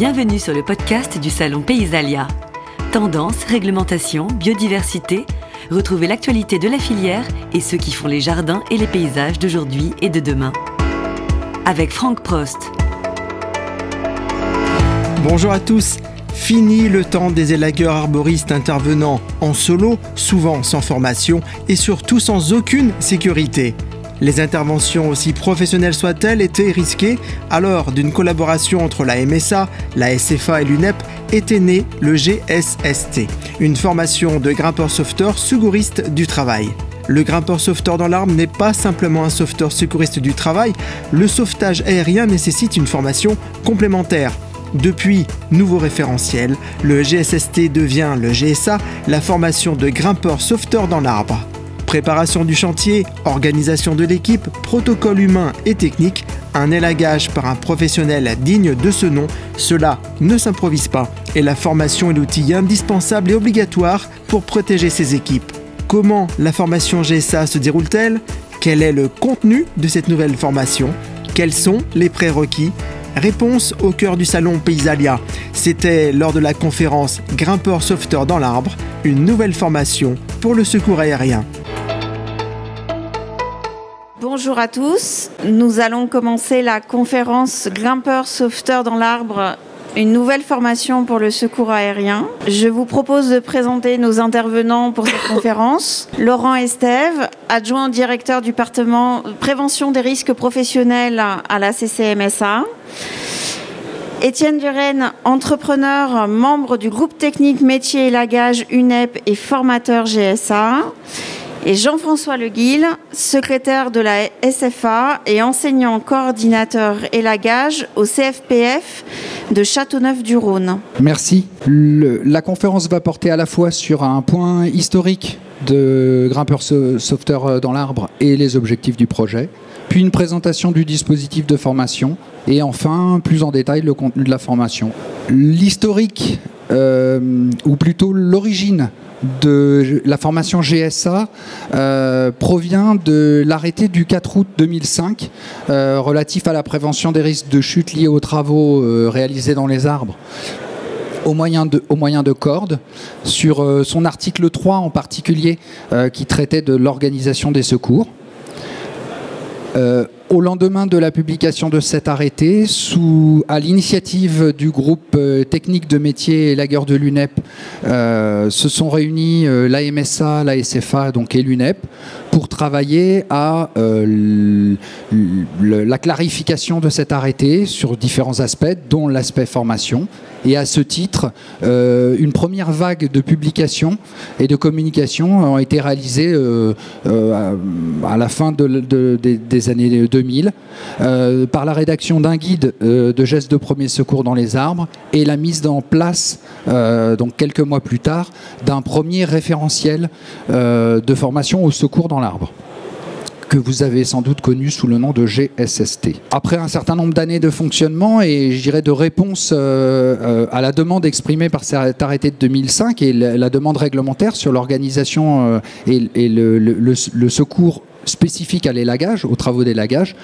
Bienvenue sur le podcast du Salon Paysalia. Tendance, réglementation, biodiversité, retrouvez l'actualité de la filière et ceux qui font les jardins et les paysages d'aujourd'hui et de demain. Avec Franck Prost. Bonjour à tous. Fini le temps des élagueurs arboristes intervenant en solo, souvent sans formation et surtout sans aucune sécurité. Les interventions, aussi professionnelles soient-elles, étaient risquées, alors d'une collaboration entre la MSA, la SFA et l'UNEP était né le GSST, une formation de grimpeurs sauveteurs secouristes du travail. Le grimpeur sauveteur dans l'arbre n'est pas simplement un sauveteur secouriste du travail, le sauvetage aérien nécessite une formation complémentaire. Depuis, nouveau référentiel, le GSST devient le GSA, la formation de grimpeur sauveteur dans l'arbre. Préparation du chantier, organisation de l'équipe, protocole humain et technique, un élagage par un professionnel digne de ce nom, cela ne s'improvise pas et la formation est l'outil indispensable et obligatoire pour protéger ses équipes. Comment la formation GSA se déroule-t-elle? Quel est le contenu de cette nouvelle formation? Quels sont les prérequis? Réponse au cœur du salon Paysalia. C'était lors de la conférence Grimpeur sauveteur dans l'arbre, une nouvelle formation pour le secours aérien. Bonjour à tous. Nous allons commencer la conférence Grimpeur sauveteur dans l'arbre, une nouvelle formation pour le secours aérien. Je vous propose de présenter nos intervenants pour cette conférence. Laurent Estève, adjoint directeur du département prévention des risques professionnels à la CCMSA. Étienne Duren, entrepreneur, membre du groupe technique métier et lagage UNEP et formateur GSA et Jean-François Leguil, secrétaire de la SFA et enseignant coordinateur élagage au CFPF de Châteauneuf-du-Rhône. Merci. la conférence va porter à la fois sur un point historique de grimpeur sauveteur dans l'arbre et les objectifs du projet, puis une présentation du dispositif de formation et enfin plus en détail le contenu de la formation. L'historique, euh, ou plutôt l'origine de la formation GSA euh, provient de l'arrêté du 4 août 2005 euh, relatif à la prévention des risques de chute liés aux travaux euh, réalisés dans les arbres au moyen de cordes, sur son article 3 en particulier, qui traitait de l'organisation des secours. Au lendemain de la publication de cet arrêté, sous, à l'initiative du groupe euh, technique de métier et lagueur de l'UNEP, euh, se sont réunis euh, l'AMSA, la SFA donc, et l'UNEP pour travailler à la clarification de cet arrêté sur différents aspects, dont l'aspect formation. Et à ce titre, une première vague de publications et de communications ont été réalisées à la fin des années 2000 euh, par la rédaction d'un guide euh, de gestes de premier secours dans les arbres et la mise en place, euh, donc quelques mois plus tard, d'un premier référentiel de formation au secours dans l'arbre que vous avez sans doute connu sous le nom de GSST. Après un certain nombre d'années de fonctionnement et je de réponse à la demande exprimée par cet arrêté de 2005 et la, demande réglementaire sur l'organisation et, le, secours spécifique à l'élagage, aux travaux d'élagage.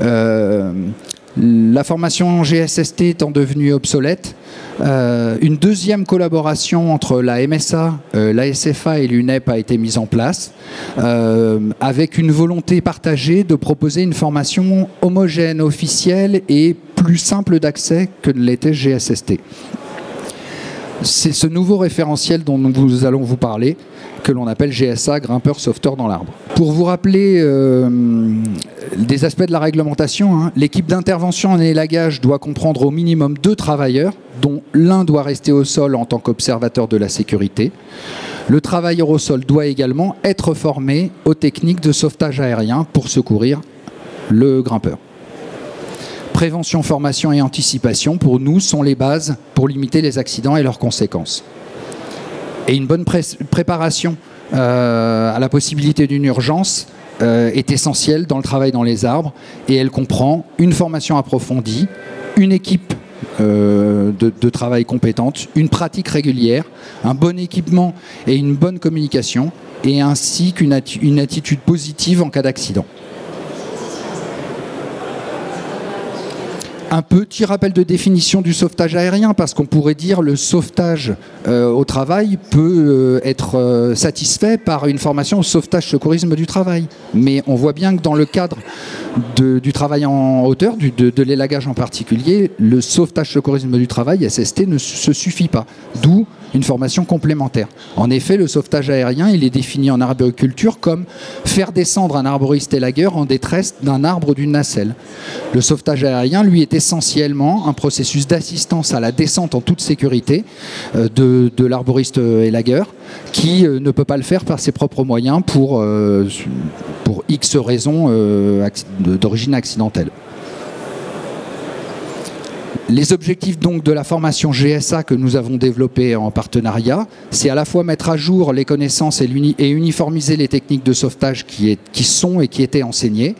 Euh, la formation GSST étant devenue obsolète, euh, une deuxième collaboration entre la MSA, euh, la SFA et l'UNEP a été mise en place, avec une volonté partagée de proposer une formation homogène, officielle et plus simple d'accès que l'était GSST. C'est ce nouveau référentiel dont nous allons vous parler, que l'on appelle GSA, grimpeur sauveteur dans l'arbre. Pour vous rappeler euh, des aspects de la réglementation, hein, l'équipe d'intervention en élagage doit comprendre au minimum deux travailleurs, dont l'un doit rester au sol en tant qu'observateur de la sécurité. Le travailleur au sol doit également être formé aux techniques de sauvetage aérien pour secourir le grimpeur prévention, formation et anticipation, pour nous, sont les bases pour limiter les accidents et leurs conséquences. Et une bonne préparation euh, à la possibilité d'une urgence euh, est essentielle dans le travail dans les arbres et elle comprend une formation approfondie, une équipe euh, de, travail compétente, une pratique régulière, un bon équipement et une bonne communication, et ainsi qu'une attitude positive en cas d'accident. Un petit rappel de définition du sauvetage aérien, parce qu'on pourrait dire le sauvetage euh, au travail peut euh, être euh, satisfait par une formation au sauvetage secourisme du travail. Mais on voit bien que dans le cadre du travail en hauteur, de, l'élagage en particulier, le sauvetage secourisme du travail, SST, ne se suffit pas. D'où une formation complémentaire. En effet, le sauvetage aérien, il est défini en arboriculture comme faire descendre un arboriste élagueur en détresse d'un arbre d'une nacelle. Le sauvetage aérien, lui, est essentiellement un processus d'assistance à la descente en toute sécurité euh, de, l'arboriste élagueur qui euh, ne peut pas le faire par ses propres moyens pour, euh, pour X raisons d'origine accidentelle. Les objectifs donc de la formation GSA que nous avons développée en partenariat, c'est à la fois mettre à jour les connaissances et, uniformiser les techniques de sauvetage qui, sont et qui étaient enseignées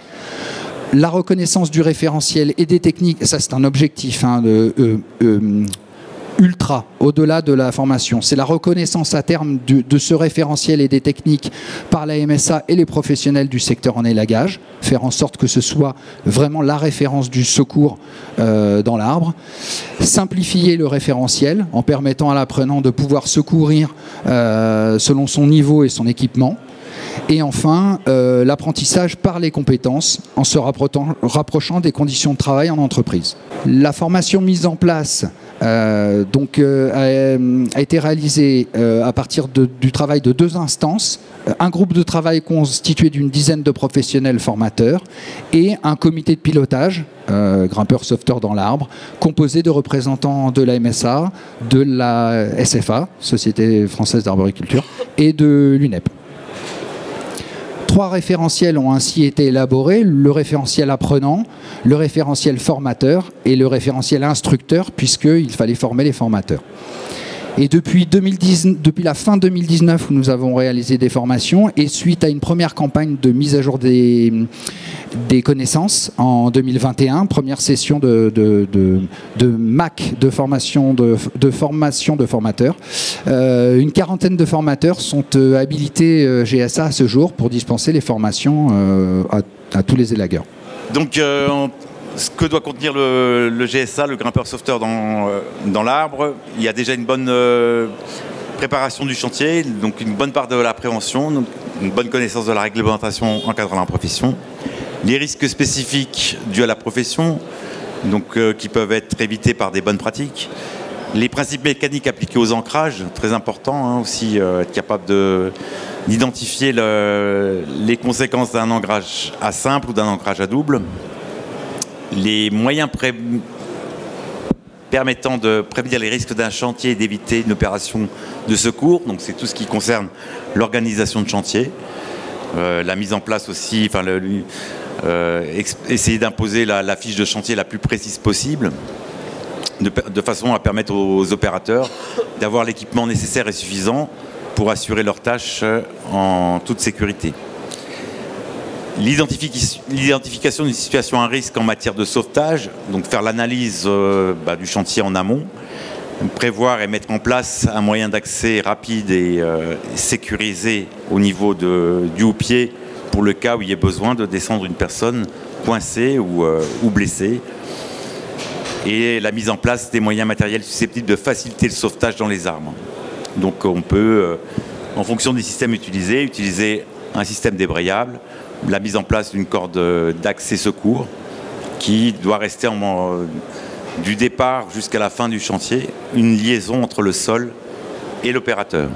la reconnaissance du référentiel et des techniques, ça c'est un objectif hein, euh, euh, ultra au-delà de la formation. C'est la reconnaissance à terme de, ce référentiel et des techniques par la MSA et les professionnels du secteur en élagage, faire en sorte que ce soit vraiment la référence du secours euh, dans l'arbre, simplifier le référentiel en permettant à l'apprenant de pouvoir secourir selon son niveau et son équipement. Et enfin, euh, l'apprentissage par les compétences en se rapprochant des conditions de travail en entreprise. La formation mise en place euh, euh, a, été réalisé euh, à partir du travail de deux instances, un groupe de travail constitué d'une dizaine de professionnels formateurs et un comité de pilotage, grimpeur sauveteur dans l'arbre, composé de représentants de la MSA, de la SFA, Société française d'arboriculture, et de l'UNEP. Trois référentiels ont ainsi été élaborés, le référentiel apprenant, le référentiel formateur et le référentiel instructeur, puisqu'il fallait former les formateurs. Et depuis, la fin 2019, où nous avons réalisé des formations, et suite à une première campagne de mise à jour des, connaissances en 2021, première session de, de, MAC, de formation de, formation de formateurs, euh, une quarantaine de formateurs sont euh, habilités euh, GSA à ce jour pour dispenser les formations à, tous les élagueurs. Donc, ce que doit contenir le, GSA, le grimpeur sauveteur dans, euh, dans l'arbre, il y a déjà une bonne euh, préparation du chantier, donc une bonne part de la prévention, une bonne connaissance de la réglementation encadrant la profession, les risques spécifiques dus à la profession, donc, euh, qui peuvent être évités par des bonnes pratiques, les principes mécaniques appliqués aux ancrages, très important hein, aussi, être capable d'identifier les conséquences d'un ancrage à simple ou d'un ancrage à double les moyens permettant de prévenir les risques d'un chantier et d'éviter une opération de secours. Donc c'est tout ce qui concerne l'organisation de chantier, euh, la mise en place aussi, enfin, euh, essayer d'imposer la, fiche de chantier la plus précise possible, de façon à permettre aux opérateurs d'avoir l'équipement nécessaire et suffisant pour assurer leurs tâches en toute sécurité. L'identification d'une situation à risque en matière de sauvetage, donc faire l'analyse euh, bah, du chantier en amont, prévoir et mettre en place un moyen d'accès rapide et euh, sécurisé au niveau du haut-pied pour le cas où il y ait besoin de descendre une personne coincée ou, euh, ou blessée. Et la mise en place des moyens matériels susceptibles de faciliter le sauvetage dans les armes. Donc on peut, en fonction des systèmes utilisés, utiliser un système débrayable, la mise en place d'une corde d'accès secours qui doit rester en, du départ jusqu'à la fin du chantier, une liaison entre le sol et l'opérateur.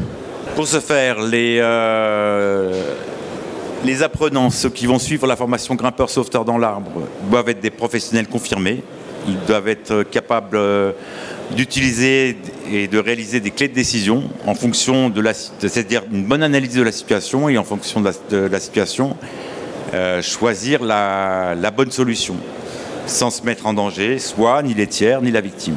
Pour ce faire, les, euh, apprenants, ceux qui vont suivre la formation grimpeur sauveteur dans l'arbre, doivent être des professionnels confirmés. Ils doivent être capables euh, d'utiliser et de réaliser des clés de décision en fonction de la, c'est-à-dire une bonne analyse de la situation et en fonction de la situation, euh, choisir la, bonne solution, sans se mettre en danger, soit ni les tiers, ni la victime.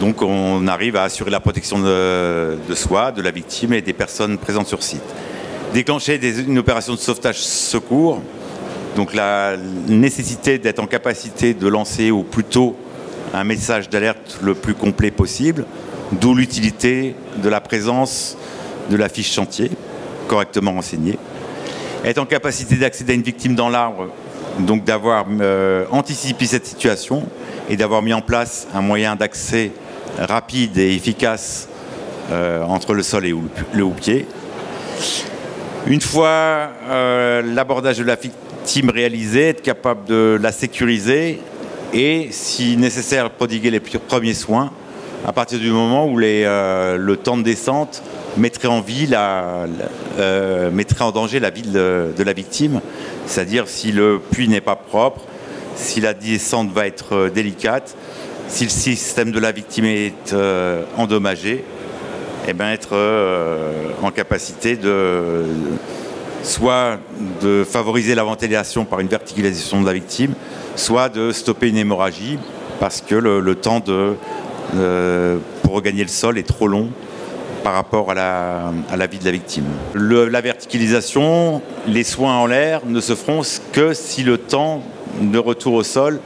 Donc on arrive à assurer la protection de, soi, de la victime et des personnes présentes sur site. Déclencher une opération de sauvetage secours, donc la nécessité d'être en capacité de lancer au plus tôt un message d'alerte le plus complet possible, d'où l'utilité de la présence de la fiche chantier correctement renseignée être en capacité d'accéder à une victime dans l'arbre Donc d'avoir euh, anticipé cette situation et d'avoir mis en place un moyen d'accès rapide et efficace euh, entre le sol et le houppier. Une fois euh, l'abordage de la victime réalisé, être capable de la sécuriser et, si nécessaire, prodiguer les premiers soins à partir du moment où le temps de descente mettrait en, vie mettrait en danger la vie de la victime. C'est-à-dire si le puits n'est pas propre, si la descente va être euh, délicate, si le système de la victime est euh, endommagé, et eh bien être euh, en capacité de soit de favoriser la ventilation par une verticalisation de la victime, soit de stopper une hémorragie parce que le, temps de, pour regagner le sol est trop long par rapport à la, vie de la victime. la verticalisation, les soins en l'air ne se feront que si le temps de retour au sol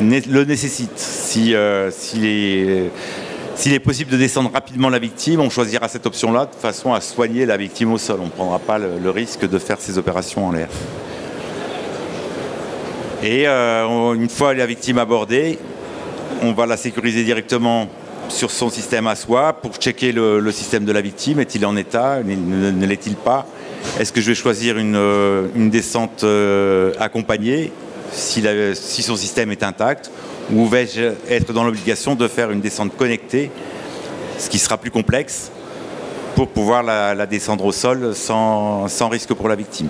le nécessite. Si, euh, s'il est, possible de descendre rapidement la victime, on choisira cette option-là de façon à soigner la victime au sol. On ne prendra pas le, risque de faire ces opérations en l'air. Et euh, une fois la victime abordée, on va la sécuriser directement sur son système à soi pour checker le, système de la victime. Est-il en état? Ne, l'est-il pas? Est-ce que je vais choisir une, euh, descente euh, accompagnée si, son système est intact? Ou vais-je être dans l'obligation de faire une descente connectée, ce qui sera plus complexe, pour pouvoir la, descendre au sol sans, risque pour la victime?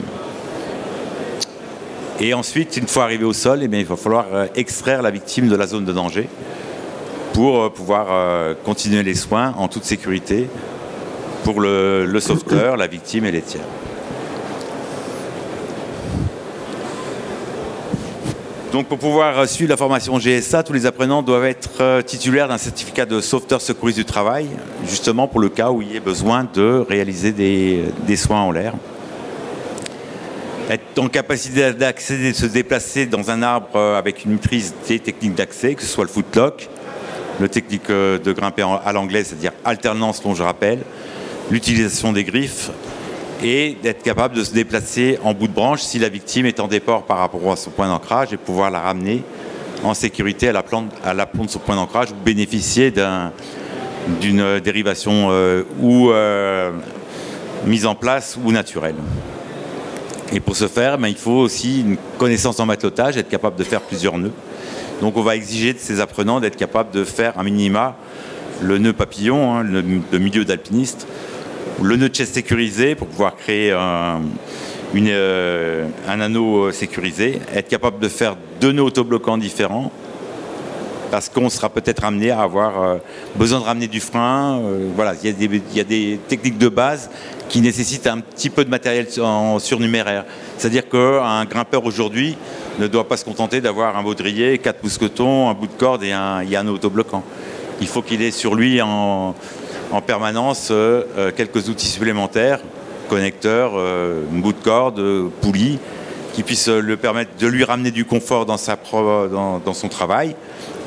Et ensuite, une fois arrivé au sol, eh il va falloir euh, extraire la victime de la zone de danger pour euh, pouvoir euh, continuer les soins en toute sécurité pour le, sauveteur, la victime et les tiers. Donc pour pouvoir suivre la formation GSA, tous les apprenants doivent être euh, titulaires d'un certificat de sauveteur secouriste du travail, justement pour le cas où il y ait besoin de réaliser des, des soins en l'air. Être en capacité d'accéder, de se déplacer dans un arbre avec une maîtrise des techniques d'accès, que ce soit le footlock, le technique euh, de grimper à l'anglais, c'est-à-dire alternance dont je rappelle, l'utilisation des griffes et d'être capable de se déplacer en bout de branche si la victime est en déport par rapport à son point d'ancrage et pouvoir la ramener en sécurité à la plante, à la de son point d'ancrage ou bénéficier d'une dérivation euh, ou euh, mise en place ou naturelle. Et pour ce faire, ben, il faut aussi une connaissance en matelotage, être capable de faire plusieurs nœuds. Donc on va exiger de ces apprenants d'être capables de faire un minima le nœud papillon, hein, le, milieu d'alpiniste, le nœud de chaise sécurisé pour pouvoir créer un, euh, anneau sécurisé, être capable de faire deux nœuds autobloquants différents, parce qu'on sera peut-être amené à avoir euh, besoin de ramener du frein. Euh, voilà, il y, a des techniques de base qui nécessitent un petit peu de matériel en surnuméraire. C'est-à-dire qu'un grimpeur aujourd'hui ne doit pas se contenter d'avoir un baudrier, quatre mousquetons, un bout de corde et un, un autobloquant. Il faut qu'il ait sur lui en, permanence euh, quelques outils supplémentaires, connecteurs, euh, bout de corde, poulie, qui puissent le permettre de lui ramener du confort dans son travail,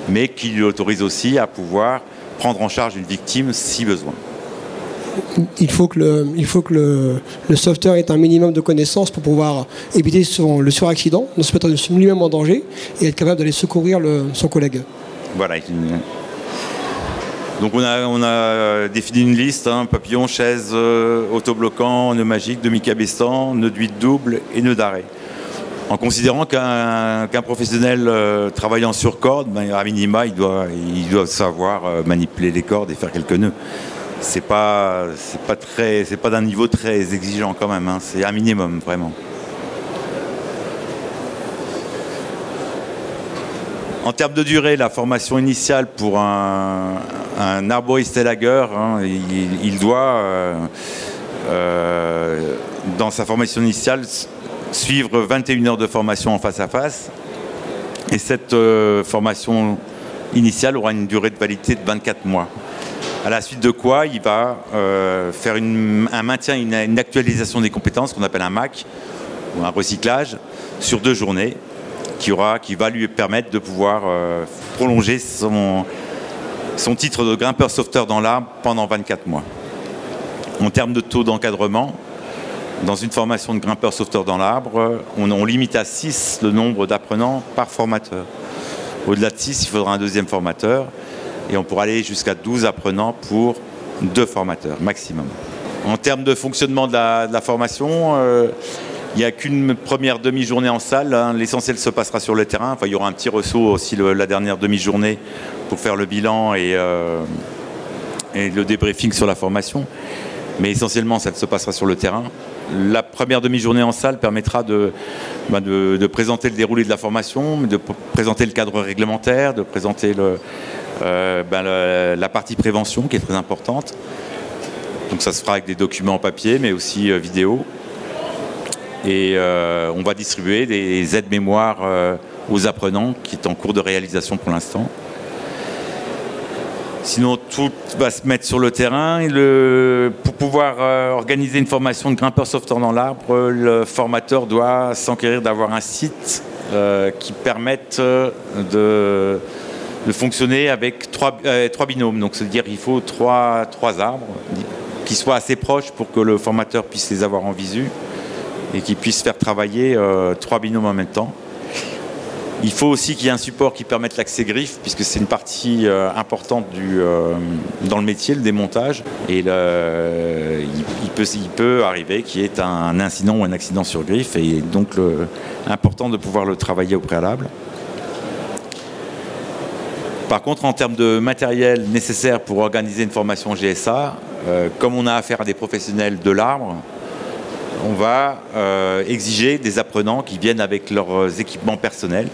mais qui lui autorise aussi à pouvoir prendre en charge une victime si besoin il faut que, le, il faut que le, le sauveteur ait un minimum de connaissances pour pouvoir éviter son, le suraccident, ne se mettre lui-même en danger et être capable d'aller secourir son collègue. Voilà. Donc on a, on a défini une liste, hein, papillon, chaise, euh, autobloquant, nœud magique, demi-cabestan, nœud d'huile double et nœud d'arrêt. En considérant qu'un professionnel euh, travaillant sur corde, ben, à minima, il doit, savoir euh, manipuler les cordes et faire quelques nœuds c'est pas pas d'un niveau très exigeant quand même. Hein. C'est un minimum vraiment. En termes de durée, la formation initiale pour un, arboriste élagueur, hein, il, doit, euh, dans sa formation initiale, suivre 21 heures de formation en face à face. Et cette euh, formation initiale aura une durée de validité de 24 mois. À la suite de quoi, il va euh, faire un maintien, une, actualisation des compétences qu'on appelle un MAC, ou un recyclage, sur deux journées, qui, aura, qui va lui permettre de pouvoir euh, prolonger son, son titre de grimpeur sauveteur dans l'arbre pendant 24 mois. En termes de taux d'encadrement, Dans une formation de grimpeur sauveteur dans l'arbre, on, limite à 6 le nombre d'apprenants par formateur. Au-delà de 6, il faudra un deuxième formateur et on pourra aller jusqu'à 12 apprenants pour deux formateurs maximum. En termes de fonctionnement de la, formation, euh, il n'y a qu'une première demi-journée en salle. Hein. L'essentiel se passera sur le terrain. Enfin, il y aura un petit ressaut aussi la dernière demi-journée pour faire le bilan et, euh, et, le débriefing sur la formation. Mais essentiellement, ça se passera sur le terrain. La première demi-journée en salle permettra de, bah, présenter le déroulé de la formation, de présenter le cadre réglementaire, de présenter euh, bah, la partie prévention qui est très importante. Donc ça se fera avec des documents papier, mais aussi euh, vidéo. Et euh, on va distribuer des aides mémoires aux apprenants qui est en cours de réalisation pour l'instant. Sinon, tout va se mettre sur le terrain. pour pouvoir euh, organiser une formation de grimpeur sauveteur dans l'arbre, le formateur doit s'enquérir d'avoir un site euh, qui permette euh, de, fonctionner avec trois, binômes. Donc, c'est-à-dire qu'il faut trois, arbres qui soient assez proches pour que le formateur puisse les avoir en visu et qui puisse faire travailler trois binômes en même temps. Il faut aussi qu'il y ait un support qui permette l'accès griffe, puisque c'est une partie euh, importante euh, dans le métier, le démontage. Et il, peut, arriver qu'il y ait un incident ou un accident sur griffe, et donc important de pouvoir le travailler au préalable. Par contre, en termes de matériel nécessaire pour organiser une formation GSA, euh, comme on a affaire à des professionnels de l'arbre, on va exiger des apprenants qui viennent avec leurs équipements personnels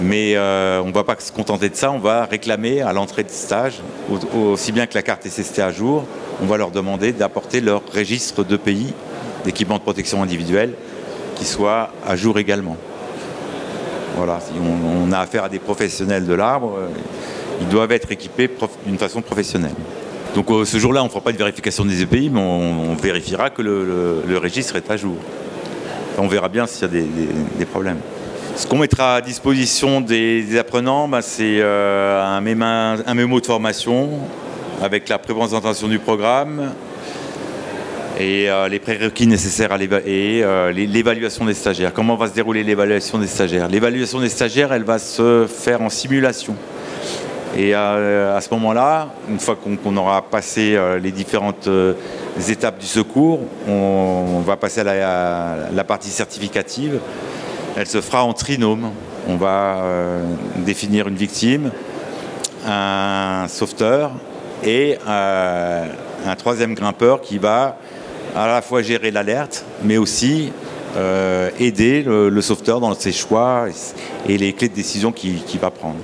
mais euh, on ne va pas se contenter de ça, on va réclamer à l'entrée de stage, aussi bien que la carte SST à jour, on va leur demander d'apporter leur registre de pays d'équipement de protection individuelle qui soit à jour également. Voilà, si on, a affaire à des professionnels de l'arbre, euh, ils doivent être équipés d'une façon professionnelle. Donc euh, ce jour-là, on ne fera pas de vérification des EPI, mais on, vérifiera que le, registre est à jour. on verra bien s'il y a des problèmes. Ce qu'on mettra à disposition des, apprenants, bah, c'est euh, un, mémo, de formation avec la présentation du programme et euh, les prérequis nécessaires à et euh, l'évaluation des stagiaires. Comment va se dérouler l'évaluation des stagiaires? L'évaluation des stagiaires, elle va se faire en simulation. Et à ce moment-là, une fois qu'on aura passé les différentes étapes du secours, on, va passer à la partie certificative elle se fera en trinôme. On va euh, définir une victime, un sauveteur et euh, un troisième grimpeur qui va à la fois gérer l'alerte, mais aussi euh, aider le, sauveteur dans ses choix et les clés de décision qu'il va prendre.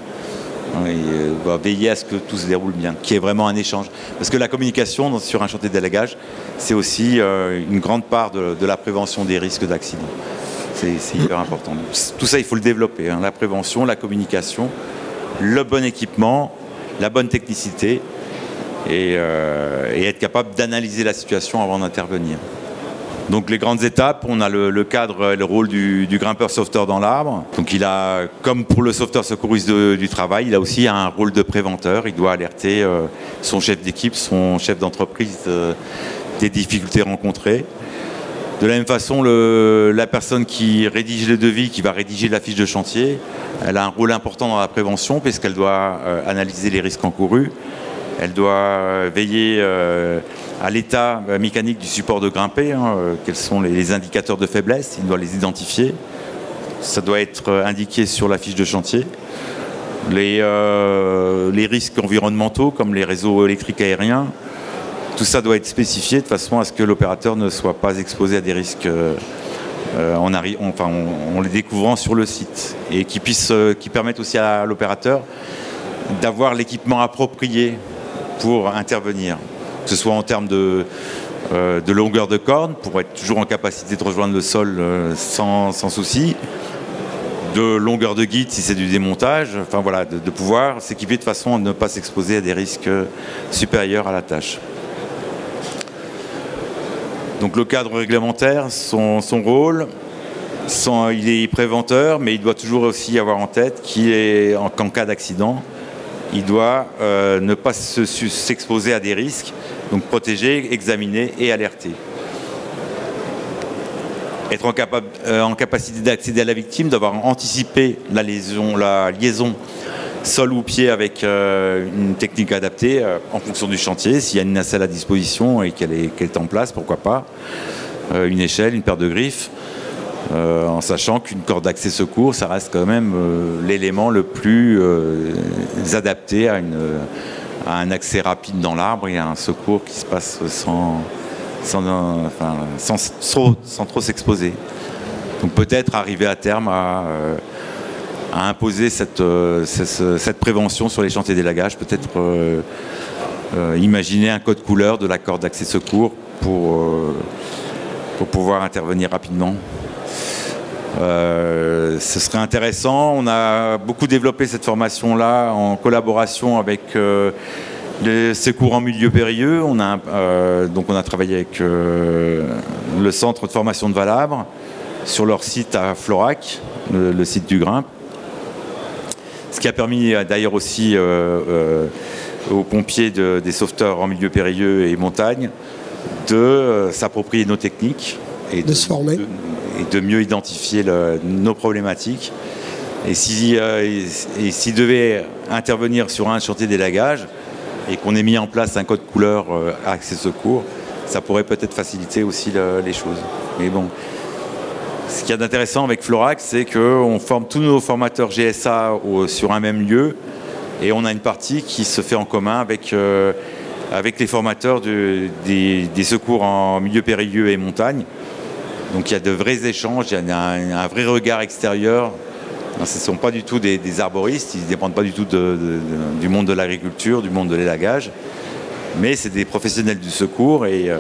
Il va veiller à ce que tout se déroule bien, qui est vraiment un échange. Parce que la communication sur un chantier d'élagage, c'est aussi une grande part de la prévention des risques d'accident c'est hyper important. Tout ça, il faut le développer. Hein. La prévention, la communication, le bon équipement, la bonne technicité euh, et, être capable d'analyser la situation avant d'intervenir. Donc les grandes étapes, on a le, cadre et le rôle du, grimpeur sauveteur dans l'arbre. Donc il a, comme pour le sauveteur secouriste du travail, il a aussi un rôle de préventeur. Il doit alerter euh, son chef d'équipe, son chef d'entreprise euh, des difficultés rencontrées. De la même façon, la personne qui rédige le devis, qui va rédiger la fiche de chantier, elle a un rôle important dans la prévention puisqu'elle doit euh, analyser les risques encourus, elle doit euh, veiller euh, à l'état mécanique du support de grimper, hein, quels sont les, indicateurs de faiblesse, il doit les identifier. Ça doit être indiqué sur la fiche de chantier. Les, les risques environnementaux comme les réseaux électriques aériens, tout ça doit être spécifié de façon à ce que l'opérateur ne soit pas exposé à des risques euh, euh, en, enfin, les découvrant sur le site. Et qui, euh, qui permettent aussi à l'opérateur d'avoir l'équipement approprié pour intervenir, que ce soit en termes de, longueur de corne pour être toujours en capacité de rejoindre le sol sans, souci, de longueur de guide si c'est du démontage, enfin voilà, de pouvoir s'équiper de façon à ne pas s'exposer à des risques supérieurs à la tâche. Donc le cadre réglementaire, son, rôle, il est préventeur, mais il doit toujours aussi avoir en tête qu'en cas d'accident, il doit euh, ne pas s'exposer à des risques, donc protéger, examiner et alerter. être en, capacité d'accéder à la victime, d'avoir anticipé la liaison sol ou pied avec une technique adaptée en fonction du chantier. S'il y a une nacelle à disposition et qu'elle est, est, en place, pourquoi pas. une échelle, une paire de griffes. Euh, en sachant qu'une corde d'accès secours, ça reste quand même euh, l'élément le plus euh, adapté à, un accès rapide dans l'arbre et à un secours qui se passe sans, trop, s'exposer. Donc peut-être arriver à terme à, imposer cette, prévention sur les chantiers d'élagage, peut-être imaginer un code couleur de la corde d'accès secours pour pouvoir intervenir rapidement. Euh, ce serait intéressant. On a beaucoup développé cette formation-là en collaboration avec euh, les secours en milieu périlleux. On a, euh, donc on a travaillé avec le centre de formation de Valabre sur leur site à Florac, le, site du Grimpe. Ce qui a permis d'ailleurs aussi aux pompiers des sauveteurs en milieu périlleux et montagne de s'approprier nos techniques et de, se former et de mieux identifier nos problématiques. Et s'il euh, si devait intervenir sur un chantier d'élagage et qu'on ait mis en place un code couleur euh, accès secours, ça pourrait peut-être faciliter aussi les choses. Mais bon, ce qu'il y a d'intéressant avec Florax, c'est qu'on forme tous nos formateurs GSA sur un même lieu et on a une partie qui se fait en commun avec, euh, avec les formateurs des, secours en milieu périlleux et montagne. Donc il y a de vrais échanges, il y a un, vrai regard extérieur. ce ne sont pas du tout des, arboristes, ils ne dépendent pas du tout du monde de l'agriculture, du monde de l'élagage, mais c'est des professionnels du secours et euh,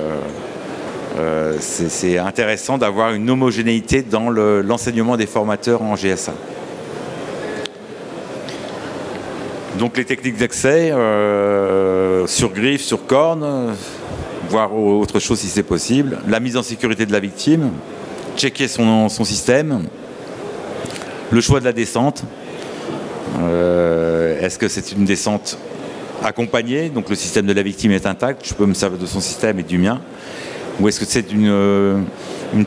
euh, c'est intéressant d'avoir une homogénéité dans l'enseignement des formateurs en GSA. Donc les techniques d'accès euh, sur griffe, sur corne, voir autre chose si c'est possible. La mise en sécurité de la victime, checker son, système, le choix de la descente. Euh, est-ce que c'est une descente accompagnée, donc le système de la victime est intact, je peux me servir de son système et du mien Ou est-ce que c'est une, euh,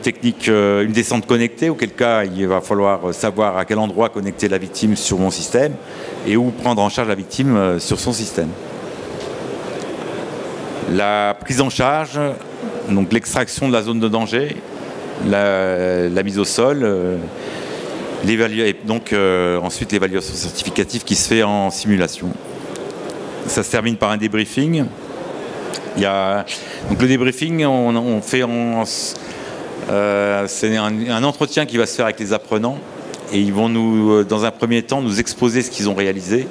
technique, euh, une descente connectée, auquel cas il va falloir savoir à quel endroit connecter la victime sur mon système et où prendre en charge la victime sur son système la prise en charge, donc l'extraction de la zone de danger, la, mise au sol, euh, et donc euh, ensuite l'évaluation certificative qui se fait en simulation. Ça se termine par un débriefing. Il y a, donc le débriefing, on, fait euh, c'est un, entretien qui va se faire avec les apprenants et ils vont nous, dans un premier temps, nous exposer ce qu'ils ont réalisé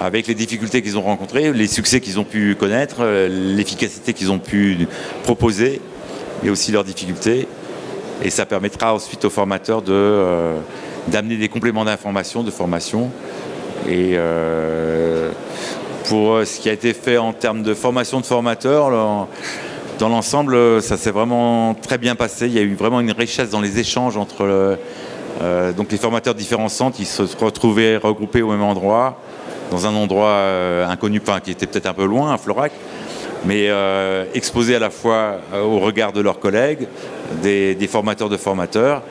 avec les difficultés qu'ils ont rencontrées, les succès qu'ils ont pu connaître, euh, l'efficacité qu'ils ont pu proposer, et aussi leurs difficultés. Et ça permettra ensuite aux formateurs euh, d'amener des compléments d'information, de formation. Et euh, pour ce qui a été fait en termes de formation de formateurs, dans l'ensemble, ça s'est vraiment très bien passé. Il y a eu vraiment une richesse dans les échanges entre donc les formateurs différents centres qui se retrouvaient regroupés au même endroit dans un endroit euh, inconnu, enfin, qui était peut-être un peu loin, à Florac, mais euh, exposés à la fois euh, au regard de leurs collègues, des, formateurs de formateurs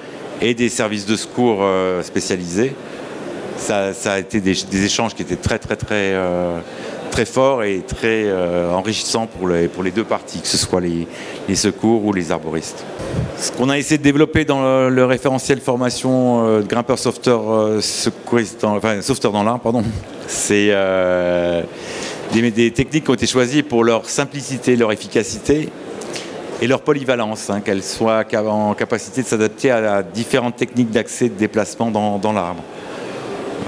et des services de secours spécialisés. Ça, a été des, échanges qui étaient très très très très forts et très enrichissants pour les, pour les deux parties, que ce soit les, secours ou les arboristes. Ce qu'on a essayé de développer dans le, référentiel formation sauveteurs secouristes, enfin sauveteurs dans l'art, pardon, c'est euh, des, techniques qui ont été choisies pour leur simplicité, leur efficacité et leur polyvalence, hein, qu'elles soient en capacité de s'adapter à, différentes techniques d'accès de déplacement dans, l'arbre.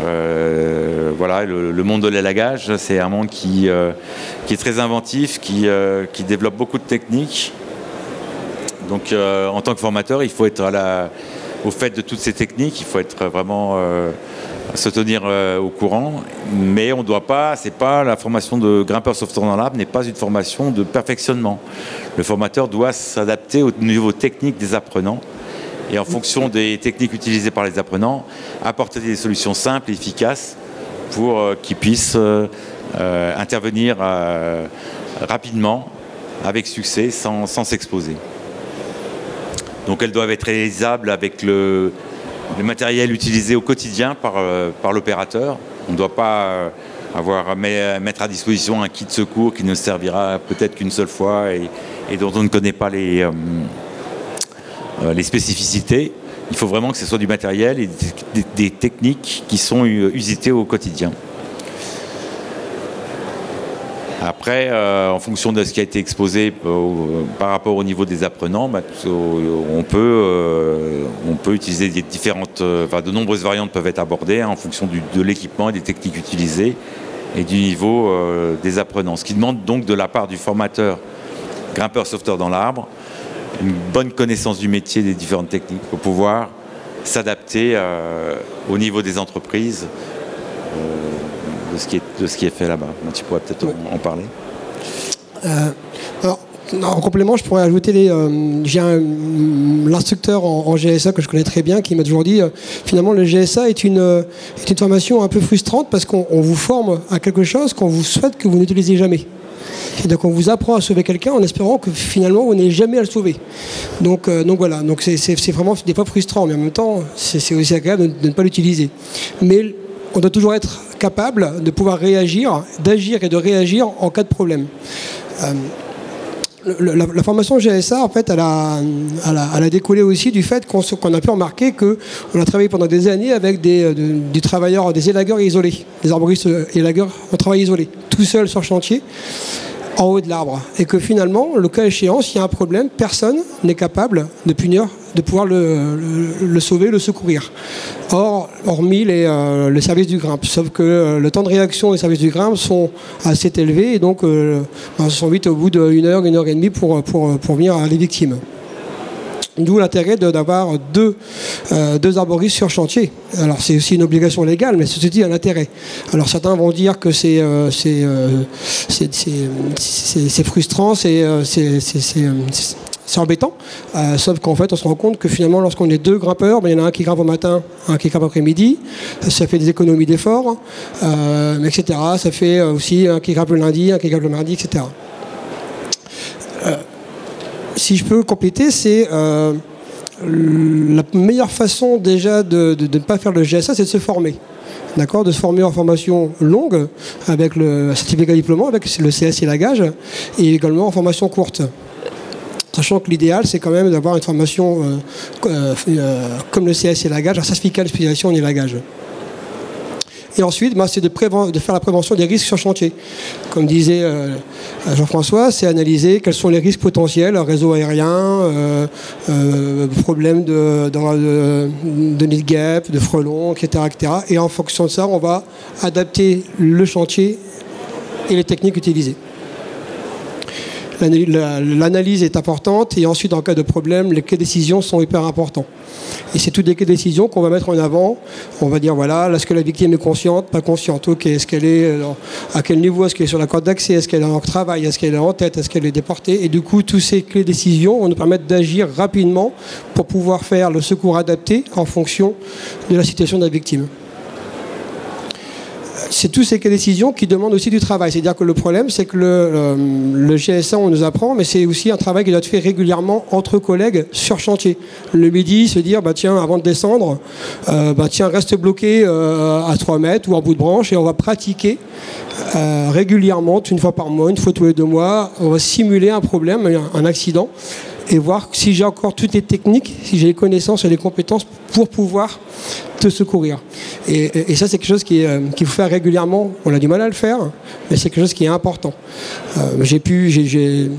Euh, voilà, le, monde de l'élagage, c'est un monde qui, euh, est très inventif, qui, développe beaucoup de techniques. Donc, en tant que formateur, il faut être au fait de toutes ces techniques, il faut être vraiment se tenir euh, au courant, mais on ne doit pas, c'est pas la formation de grimpeur sauveteur dans l'arbre n'est pas une formation de perfectionnement. Le formateur doit s'adapter au niveau technique des apprenants et en fonction des techniques utilisées par les apprenants, apporter des solutions simples et efficaces pour euh, qu'ils puissent euh, intervenir rapidement, avec succès, sans s'exposer. Donc elles doivent être réalisables avec le, matériel utilisé au quotidien par, par l'opérateur. On ne doit pas avoir mettre à disposition un kit de secours qui ne servira peut-être qu'une seule fois et, dont on ne connaît pas les, les spécificités. Il faut vraiment que ce soit du matériel et des, techniques qui sont usitées au quotidien. Après, euh, en fonction de ce qui a été exposé euh, par rapport au niveau des apprenants, bah, on, peut, euh, utiliser différentes, de nombreuses variantes peuvent être abordées hein, en fonction de l'équipement et des techniques utilisées et du niveau des apprenants. Ce qui demande donc de la part du formateur grimpeur sauveteur dans l'arbre une bonne connaissance du métier des différentes techniques pour pouvoir s'adapter euh, au niveau des entreprises euh, de, ce qui est, de ce qui est fait là-bas. Tu pourrais peut-être en, parler. Euh, alors, en complément, je pourrais ajouter les. J'ai l'instructeur en, GSA que je connais très bien qui m'a toujours dit finalement le GSA est une, est une formation un peu frustrante parce qu'on vous forme à quelque chose qu'on vous souhaite que vous n'utilisez jamais. Et donc on vous apprend à sauver quelqu'un en espérant que finalement vous n'ayez jamais à le sauver. Donc, euh, donc voilà, donc c'est vraiment des fois frustrant, mais en même temps c'est aussi agréable de, ne pas l'utiliser. Mais on doit toujours être capable de pouvoir réagir, d'agir et de réagir en cas de problème. Euh, la, formation GSA, en fait, elle a, découlé aussi du fait qu'on a pu remarquer qu'on a travaillé pendant des années avec des, euh, travailleurs, des élagueurs isolés, des arboristes élagueurs en travail isolé, tout seul sur chantier en haut de l'arbre. Et que finalement, le cas échéant, s'il y a un problème, personne n'est capable de punir, de pouvoir le, sauver, le secourir. Or, hormis les, euh, services du grimpe. Sauf que euh, le temps de réaction des services du grimpe sont assez élevés et donc euh, ben, sont vite au bout d'une heure, une heure et demie pour, pour, pour venir à les victimes. D'où l'intérêt d'avoir deux, euh, deux arboristes sur chantier. Alors c'est aussi une obligation légale, mais ceci dit un intérêt. Alors certains vont dire que c'est euh, frustrant, c'est embêtant. sauf qu'en fait, on se rend compte que finalement, lorsqu'on est deux grimpeurs, ben, il y en a un qui grimpe au matin, un qui grimpe après-midi. Ça fait des économies d'efforts, etc. Ça fait aussi un qui grimpe le lundi, un qui grimpe le mardi, etc si je peux compléter, c'est euh, la meilleure façon déjà de, ne pas faire le GSA, c'est de se former. D'accord? De se former en formation longue, avec le certificat diplômant, avec le CS et la gage, et également en formation courte. Sachant que l'idéal, c'est quand même d'avoir une formation euh, euh, comme le CS et la gage, un certificat de spécialisation et la gage. Et ensuite, bah, c'est de, faire la prévention des risques sur chantier. Comme disait euh, Jean-François, c'est analyser quels sont les risques potentiels, réseau aérien, euh, euh, problèmes de, de, de, nid gap, de frelons, etc., etc. Et en fonction de ça, on va adapter le chantier et les techniques utilisées. L'analyse est importante et ensuite, en cas de problème, les décisions sont hyper importants. Et c'est toutes les décisions qu'on va mettre en avant. On va dire voilà, est-ce que la victime est consciente, pas consciente? Ok, est-ce qu'elle est, euh, à quel niveau? Est-ce qu'elle est sur la corde d'accès? Est-ce qu'elle est en travail? Est-ce qu'elle est en tête? Est-ce qu'elle est déportée? Et du coup, toutes ces clés décisions vont nous permettre d'agir rapidement pour pouvoir faire le secours adapté en fonction de la situation de la victime c'est toutes ces décisions qui demandent aussi du travail. C'est-à-dire que le problème, c'est que le, GSA, on nous apprend, mais c'est aussi un travail qui doit être fait régulièrement entre collègues sur chantier. Le midi, se dire, bah, tiens, avant de descendre, euh, bah, tiens, reste bloqué euh, à 3 mètres ou en bout de branche et on va pratiquer euh, régulièrement, une fois par mois, une fois tous les deux mois, on va simuler un problème, un accident et voir si j'ai encore toutes les techniques, si j'ai les connaissances et les compétences pour pouvoir te secourir. Et, ça, c'est quelque chose euh, qu'il faut faire régulièrement. On a du mal à le faire, mais c'est quelque chose qui est important. Euh, j'ai pu, j'ai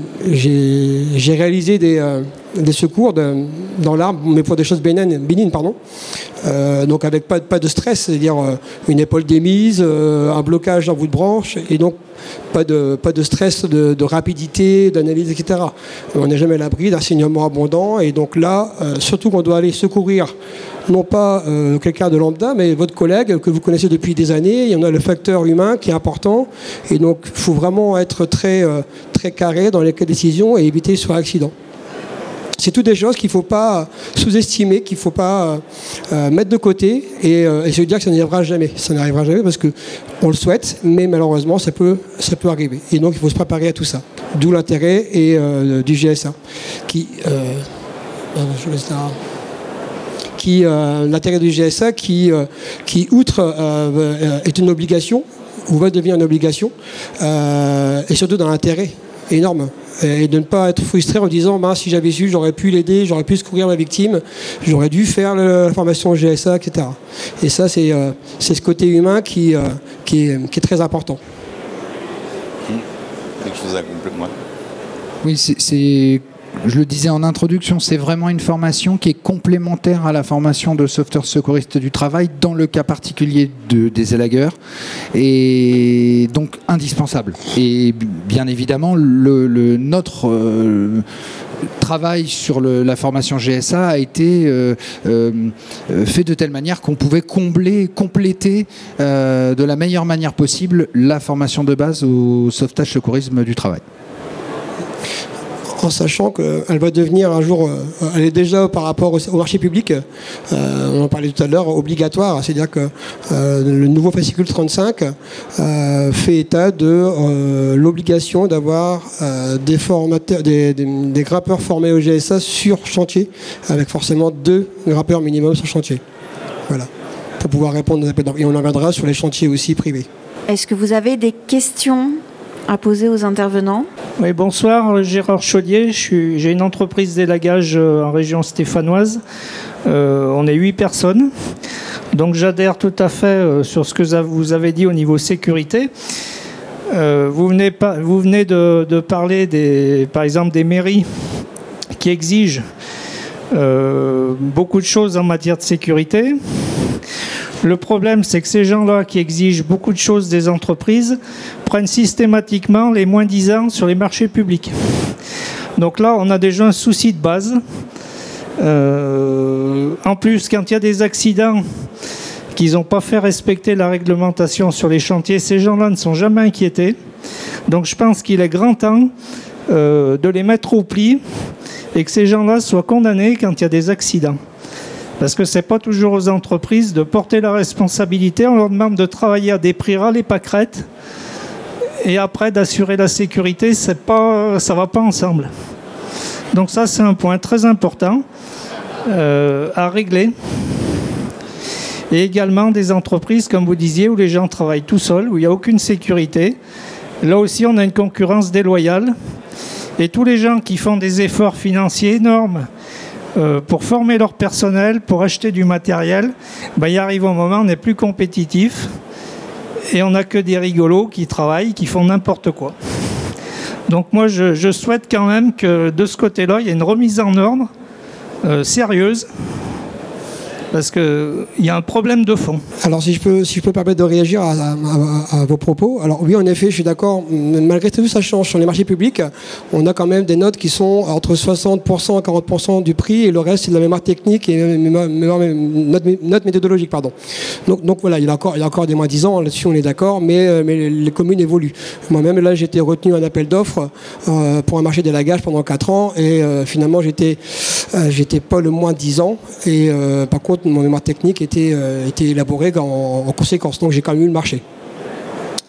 réalisé des, euh, des secours dans l'arbre, mais pour des choses bénignes, pardon. donc avec pas, de stress, c'est-à-dire une épaule démise, un blocage d'un bout de branche, et donc pas de, stress de, rapidité, d'analyse, etc. On n'est jamais à l'abri d'un saignement abondant, et donc là, surtout qu'on doit aller secourir non pas euh, quelqu'un de lambda, mais votre collègue que vous connaissez depuis des années. Il y en a le facteur humain qui est important. Et donc, il faut vraiment être très, euh, très carré dans les décisions et éviter ce accident. C'est toutes des choses qu'il ne faut pas sous-estimer, qu'il ne faut pas euh, mettre de côté et, se dire que ça n'arrivera jamais. Ça n'arrivera jamais parce qu'on le souhaite, mais malheureusement, ça peut, ça peut arriver. Et donc, il faut se préparer à tout ça. D'où l'intérêt et, du GSA, qui qui l'intérêt du GSA qui, qui outre est une obligation ou va devenir une obligation et surtout dans l'intérêt énorme et de ne pas être frustré en disant bah, si j'avais su, j'aurais pu l'aider, j'aurais pu secourir ma victime, j'aurais dû faire la formation GSA, etc. Et ça, c'est euh, ce côté humain qui, euh, qui, est, qui, est, très important. Quelque chose à compléter Oui, c'est je le disais en introduction, c'est vraiment une formation qui est complémentaire à la formation de sauveteur secouriste du travail dans le cas particulier de, des élagueurs et donc indispensable. Et bien évidemment, notre euh, travail sur la formation GSA a été euh, euh, fait de telle manière qu'on pouvait combler, compléter de la meilleure manière possible la formation de base au sauvetage secourisme du travail sachant qu'elle va devenir un jour, euh, elle est déjà par rapport au, marché public, euh, on en parlait tout à l'heure, obligatoire. C'est-à-dire que euh, le nouveau fascicule 35 fait état de l'obligation d'avoir des, formateurs, grappeurs formés au GSA sur chantier, avec forcément deux grappeurs minimum sur chantier. Voilà, pour pouvoir répondre aux appels Et on en reviendra sur les chantiers aussi privés. Est-ce que vous avez des questions? À poser aux intervenants Oui, bonsoir, Gérard Chaudier. J'ai une entreprise d'élagage euh, en région stéphanoise. Euh, on est huit personnes. Donc j'adhère tout à fait euh, sur ce que vous avez dit au niveau sécurité. vous venez, pas, vous venez de, parler, des, par exemple, des mairies qui exigent beaucoup de choses en matière de sécurité. Le problème, c'est que ces gens-là qui exigent beaucoup de choses des entreprises prennent systématiquement les moins 10 ans sur les marchés publics. Donc là, on a déjà un souci de base. Euh, en plus, quand il y a des accidents qu'ils n'ont pas fait respecter la réglementation sur les chantiers, ces gens-là ne sont jamais inquiétés. Donc je pense qu'il est grand temps euh, de les mettre au pli et que ces gens-là soient condamnés quand il y a des accidents. Parce que ce n'est pas toujours aux entreprises de porter la responsabilité. On leur demande de travailler à des prix ras les pâquerettes. Et après, d'assurer la sécurité, pas, ça va pas ensemble. Donc ça, c'est un point très important euh, à régler. Et également des entreprises, comme vous disiez, où les gens travaillent tout seuls, où il n'y a aucune sécurité. Là aussi, on a une concurrence déloyale. Et tous les gens qui font des efforts financiers énormes euh, pour former leur personnel, pour acheter du matériel, il arrive un moment où on n'est plus compétitif et on n'a que des rigolos qui travaillent, qui font n'importe quoi. Donc moi, je, souhaite quand même que de ce côté-là, il y ait une remise en ordre euh, sérieuse parce qu'il y a un problème de fond. Alors si je peux, si je peux permettre de réagir à, vos propos, alors oui en effet je suis d'accord, malgré tout ça change sur les marchés publics, on a quand même des notes qui sont entre 60% et 40% du prix et le reste c'est de la mémoire technique et note, méthodologique. Pardon. Donc, donc, voilà, il y a encore, il y a encore des moins 10 ans, là-dessus on est d'accord, mais, euh, mais les communes évoluent. Moi-même là j'étais retenu un appel d'offres euh, pour un marché d'élagage pendant 4 ans et euh, finalement j'étais j'étais pas le moins 10 ans et par contre mon mémoire technique était, euh, élaborée en, conséquence. Donc j'ai quand même eu le marché.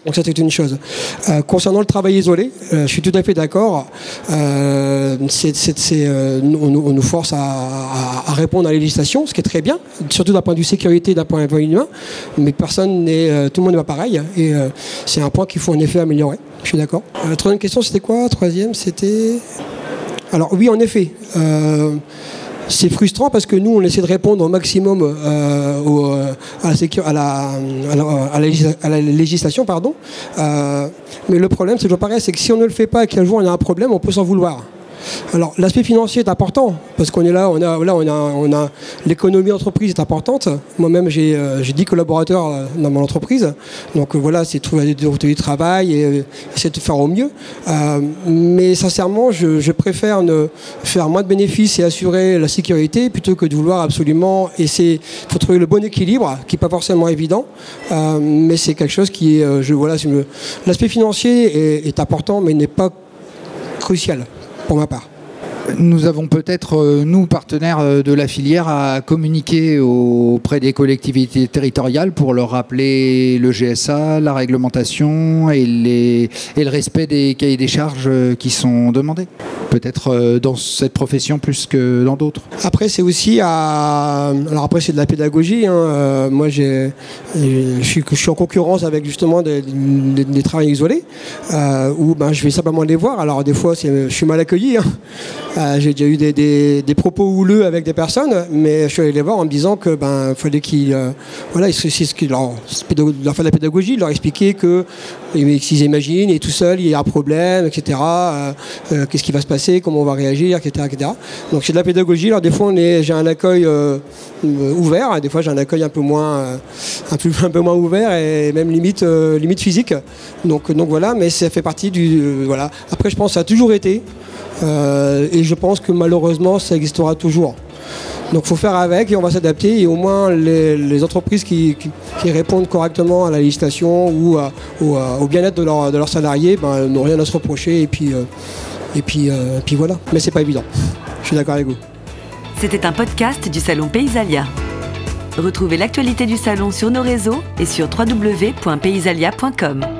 Donc ça c'est une chose. Euh, concernant le travail isolé, euh, je suis tout à fait d'accord. on, nous force à, répondre à la législation, ce qui est très bien, surtout d'un point de vue sécurité, d'un point de vue humain. Mais personne n'est, tout le monde n'est pas pareil. Et c'est un point qu'il faut en effet améliorer. Je suis d'accord. Troisième question, c'était quoi? Troisième, c'était? Alors oui, en effet c'est frustrant parce que nous, on essaie de répondre au maximum à, la législation. Pardon. Euh, mais le problème, c'est que pareil, c'est que si on ne le fait pas et qu'un jour on a un problème, on peut s'en vouloir. Alors l'aspect financier est important parce qu'on est là, on a, l'économie entreprise est importante. Moi-même j'ai euh, j'ai 10 collaborateurs euh, dans mon entreprise, donc euh, voilà, c'est trouver du travail et essayer de faire au mieux. mais sincèrement, je, préfère ne faire moins de bénéfices et assurer la sécurité plutôt que de vouloir absolument essayer. Il faut trouver le bon équilibre, qui n'est pas forcément évident, mais c'est quelque chose qui est, je, voilà, l'aspect financier est important, mais n'est pas crucial pour ma part. Nous avons peut-être, euh, nous, partenaires euh, de la filière, à communiquer auprès des collectivités territoriales pour leur rappeler le GSA, la réglementation et, le respect des cahiers des charges euh, qui sont demandés. Peut-être dans cette profession plus que dans d'autres. Après, c'est aussi à. Alors, après, c'est de la pédagogie. Hein. moi, je, suis, en concurrence avec justement des, des, travails isolés où ben, je vais simplement les voir. Alors, des fois, je suis mal accueilli. Hein. Euh, j'ai déjà eu des, propos houleux avec des personnes, mais je suis allé les voir en me disant que ben fallait qu'ils euh, voilà, ils, leur, leur de la pédagogie, leur expliquer que s'ils imaginent, et tout seul, il y a un problème, etc. Euh, qu'est-ce qui va se passer, comment on va réagir, etc. etc. Donc c'est de la pédagogie. Alors des fois, j'ai un accueil ouvert, des fois j'ai un accueil un peu moins, un peu, un peu moins ouvert et même limite, limite physique. Donc, donc voilà, mais ça fait partie du voilà. Après, je pense que ça a toujours été. Euh, et je pense que malheureusement, ça existera toujours. Donc il faut faire avec et on va s'adapter et au moins les, entreprises qui, répondent correctement à la législation ou, au bien-être de, leurs salariés ben, n'ont rien à se reprocher et puis, euh, et puis, euh, puis voilà. Mais c'est pas évident. Je suis d'accord avec vous. C'était un podcast du Salon Paysalia. Retrouvez l'actualité du salon sur nos réseaux et sur www.paysalia.com.